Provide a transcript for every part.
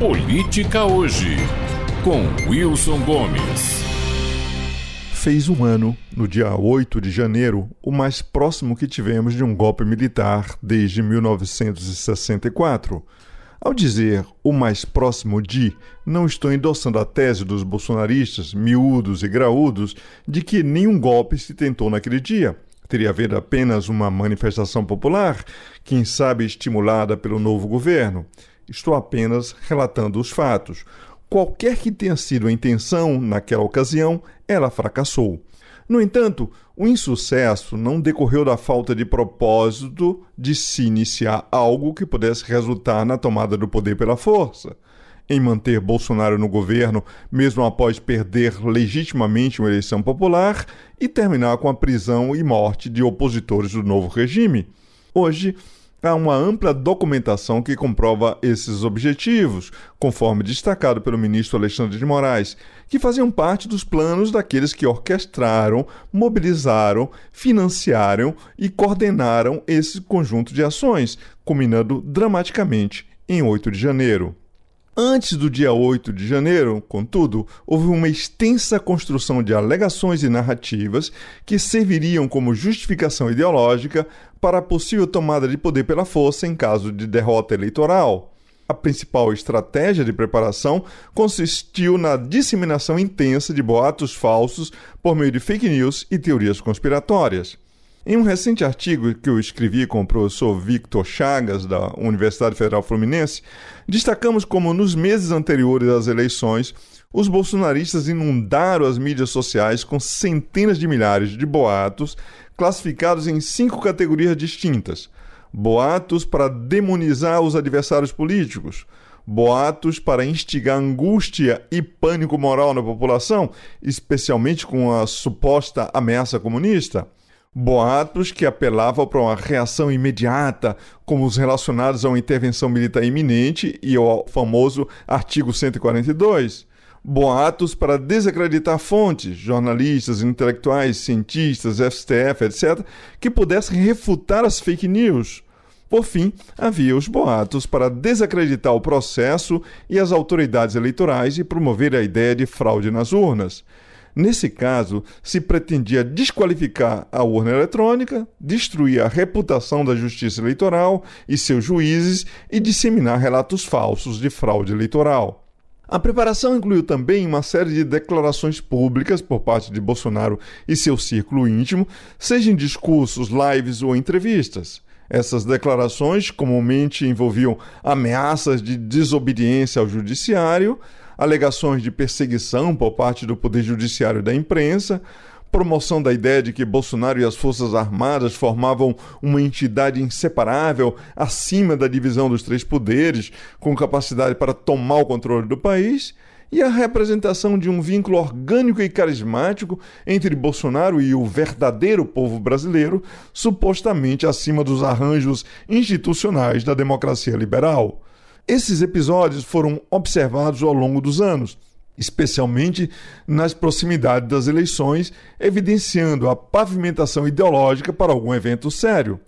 Política Hoje, com Wilson Gomes. Fez um ano, no dia 8 de janeiro, o mais próximo que tivemos de um golpe militar desde 1964. Ao dizer o mais próximo de, não estou endossando a tese dos bolsonaristas, miúdos e graúdos, de que nenhum golpe se tentou naquele dia. Teria havido apenas uma manifestação popular, quem sabe estimulada pelo novo governo. Estou apenas relatando os fatos. Qualquer que tenha sido a intenção naquela ocasião, ela fracassou. No entanto, o insucesso não decorreu da falta de propósito de se iniciar algo que pudesse resultar na tomada do poder pela força. Em manter Bolsonaro no governo, mesmo após perder legitimamente uma eleição popular, e terminar com a prisão e morte de opositores do novo regime. Hoje, Há uma ampla documentação que comprova esses objetivos, conforme destacado pelo ministro Alexandre de Moraes, que faziam parte dos planos daqueles que orquestraram, mobilizaram, financiaram e coordenaram esse conjunto de ações, culminando dramaticamente em 8 de janeiro. Antes do dia 8 de janeiro, contudo, houve uma extensa construção de alegações e narrativas que serviriam como justificação ideológica para a possível tomada de poder pela força em caso de derrota eleitoral. A principal estratégia de preparação consistiu na disseminação intensa de boatos falsos por meio de fake news e teorias conspiratórias. Em um recente artigo que eu escrevi com o professor Victor Chagas, da Universidade Federal Fluminense, destacamos como nos meses anteriores às eleições, os bolsonaristas inundaram as mídias sociais com centenas de milhares de boatos classificados em cinco categorias distintas: boatos para demonizar os adversários políticos, boatos para instigar angústia e pânico moral na população, especialmente com a suposta ameaça comunista Boatos que apelavam para uma reação imediata, como os relacionados a uma intervenção militar iminente e ao famoso artigo 142. Boatos para desacreditar fontes, jornalistas, intelectuais, cientistas, STF, etc., que pudessem refutar as fake news. Por fim, havia os boatos para desacreditar o processo e as autoridades eleitorais e promover a ideia de fraude nas urnas. Nesse caso, se pretendia desqualificar a urna eletrônica, destruir a reputação da Justiça Eleitoral e seus juízes e disseminar relatos falsos de fraude eleitoral. A preparação incluiu também uma série de declarações públicas por parte de Bolsonaro e seu círculo íntimo, seja em discursos, lives ou entrevistas. Essas declarações comumente envolviam ameaças de desobediência ao judiciário, alegações de perseguição por parte do Poder Judiciário e da imprensa, promoção da ideia de que Bolsonaro e as Forças Armadas formavam uma entidade inseparável acima da divisão dos três poderes, com capacidade para tomar o controle do país, e a representação de um vínculo orgânico e carismático entre Bolsonaro e o verdadeiro povo brasileiro, supostamente acima dos arranjos institucionais da democracia liberal. Esses episódios foram observados ao longo dos anos, especialmente nas proximidades das eleições, evidenciando a pavimentação ideológica para algum evento sério.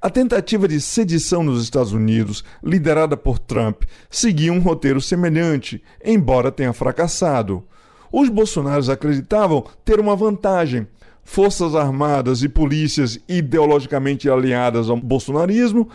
A tentativa de sedição nos Estados Unidos, liderada por Trump, seguia um roteiro semelhante, embora tenha fracassado. Os bolsonaros acreditavam ter uma vantagem. Forças armadas e polícias ideologicamente alinhadas ao bolsonarismo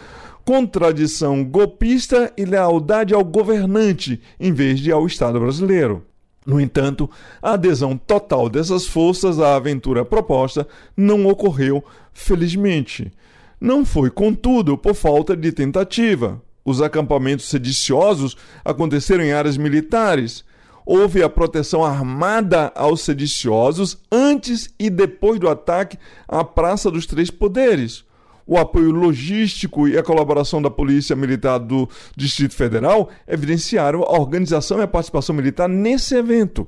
contradição golpista e lealdade ao governante, em vez de ao Estado brasileiro. No entanto, a adesão total dessas forças à aventura proposta não ocorreu, felizmente. Não foi, contudo, por falta de tentativa. Os acampamentos sediciosos aconteceram em áreas militares. Houve a proteção armada aos sediciosos antes e depois do ataque à Praça dos Três Poderes o apoio logístico e a colaboração da Polícia Militar do Distrito Federal evidenciaram a organização e a participação militar nesse evento.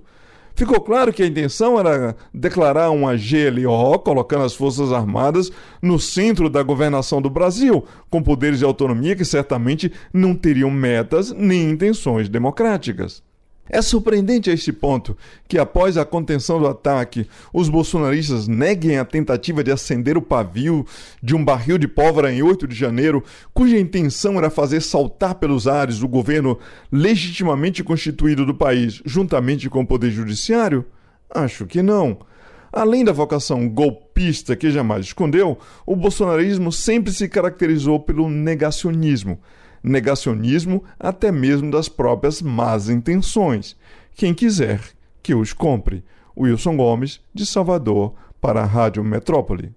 Ficou claro que a intenção era declarar uma GLO, colocando as Forças Armadas no centro da governação do Brasil, com poderes de autonomia que certamente não teriam metas nem intenções democráticas. É surpreendente a este ponto que, após a contenção do ataque, os bolsonaristas neguem a tentativa de acender o pavio de um barril de pólvora em 8 de janeiro, cuja intenção era fazer saltar pelos ares o governo legitimamente constituído do país, juntamente com o Poder Judiciário? Acho que não. Além da vocação golpista que jamais escondeu, o bolsonarismo sempre se caracterizou pelo negacionismo negacionismo até mesmo das próprias más intenções. Quem quiser, que os compre. Wilson Gomes, de Salvador, para a Rádio Metrópole.